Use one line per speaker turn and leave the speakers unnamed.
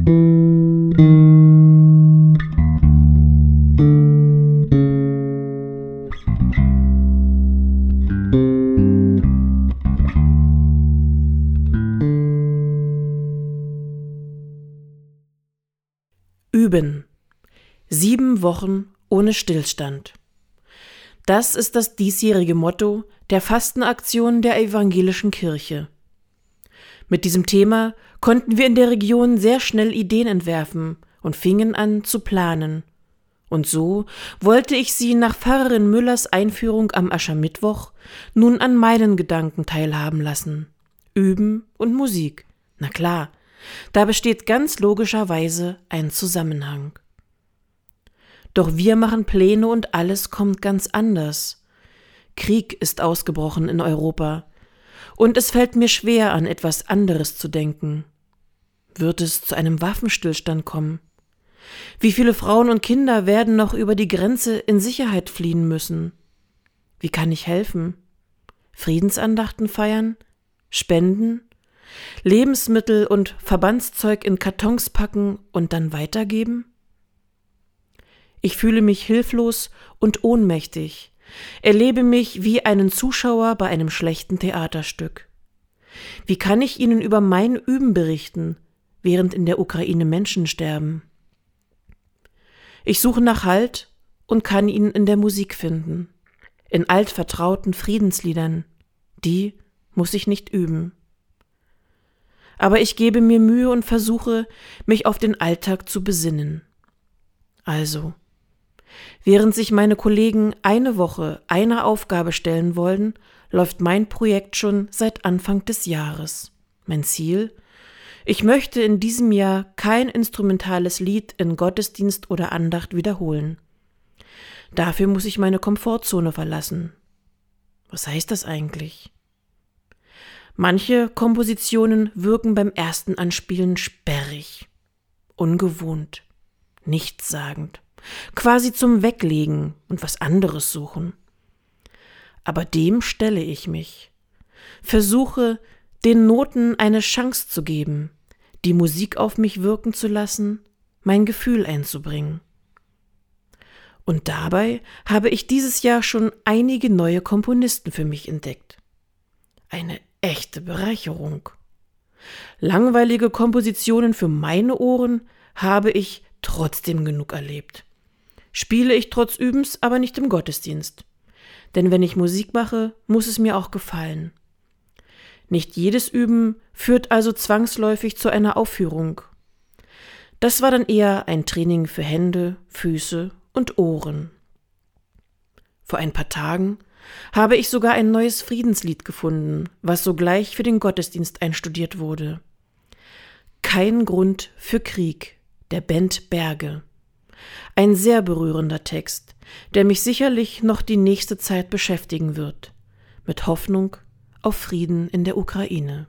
Üben. Sieben Wochen ohne Stillstand. Das ist das diesjährige Motto der Fastenaktion der evangelischen Kirche. Mit diesem Thema konnten wir in der Region sehr schnell Ideen entwerfen und fingen an zu planen. Und so wollte ich Sie nach Pfarrerin Müllers Einführung am Aschermittwoch nun an meinen Gedanken teilhaben lassen. Üben und Musik. Na klar, da besteht ganz logischerweise ein Zusammenhang. Doch wir machen Pläne und alles kommt ganz anders. Krieg ist ausgebrochen in Europa, und es fällt mir schwer, an etwas anderes zu denken. Wird es zu einem Waffenstillstand kommen? Wie viele Frauen und Kinder werden noch über die Grenze in Sicherheit fliehen müssen? Wie kann ich helfen? Friedensandachten feiern? Spenden? Lebensmittel und Verbandszeug in Kartons packen und dann weitergeben? Ich fühle mich hilflos und ohnmächtig, erlebe mich wie einen Zuschauer bei einem schlechten Theaterstück. Wie kann ich Ihnen über mein Üben berichten, während in der Ukraine Menschen sterben? Ich suche nach Halt und kann ihn in der Musik finden, in altvertrauten Friedensliedern. Die muss ich nicht üben aber ich gebe mir Mühe und versuche, mich auf den Alltag zu besinnen. Also, während sich meine Kollegen eine Woche einer Aufgabe stellen wollen, läuft mein Projekt schon seit Anfang des Jahres. Mein Ziel? Ich möchte in diesem Jahr kein instrumentales Lied in Gottesdienst oder Andacht wiederholen. Dafür muss ich meine Komfortzone verlassen. Was heißt das eigentlich? Manche Kompositionen wirken beim ersten Anspielen sperrig, ungewohnt, nichtssagend, quasi zum Weglegen und was anderes suchen. Aber dem stelle ich mich, versuche, den Noten eine Chance zu geben, die Musik auf mich wirken zu lassen, mein Gefühl einzubringen. Und dabei habe ich dieses Jahr schon einige neue Komponisten für mich entdeckt. Eine echte Bereicherung. Langweilige Kompositionen für meine Ohren habe ich trotzdem genug erlebt. Spiele ich trotz Übens aber nicht im Gottesdienst. Denn wenn ich Musik mache, muss es mir auch gefallen. Nicht jedes Üben führt also zwangsläufig zu einer Aufführung. Das war dann eher ein Training für Hände, Füße und Ohren. Vor ein paar Tagen habe ich sogar ein neues Friedenslied gefunden, was sogleich für den Gottesdienst einstudiert wurde. Kein Grund für Krieg, der Band Berge. Ein sehr berührender Text, der mich sicherlich noch die nächste Zeit beschäftigen wird, mit Hoffnung auf Frieden in der Ukraine.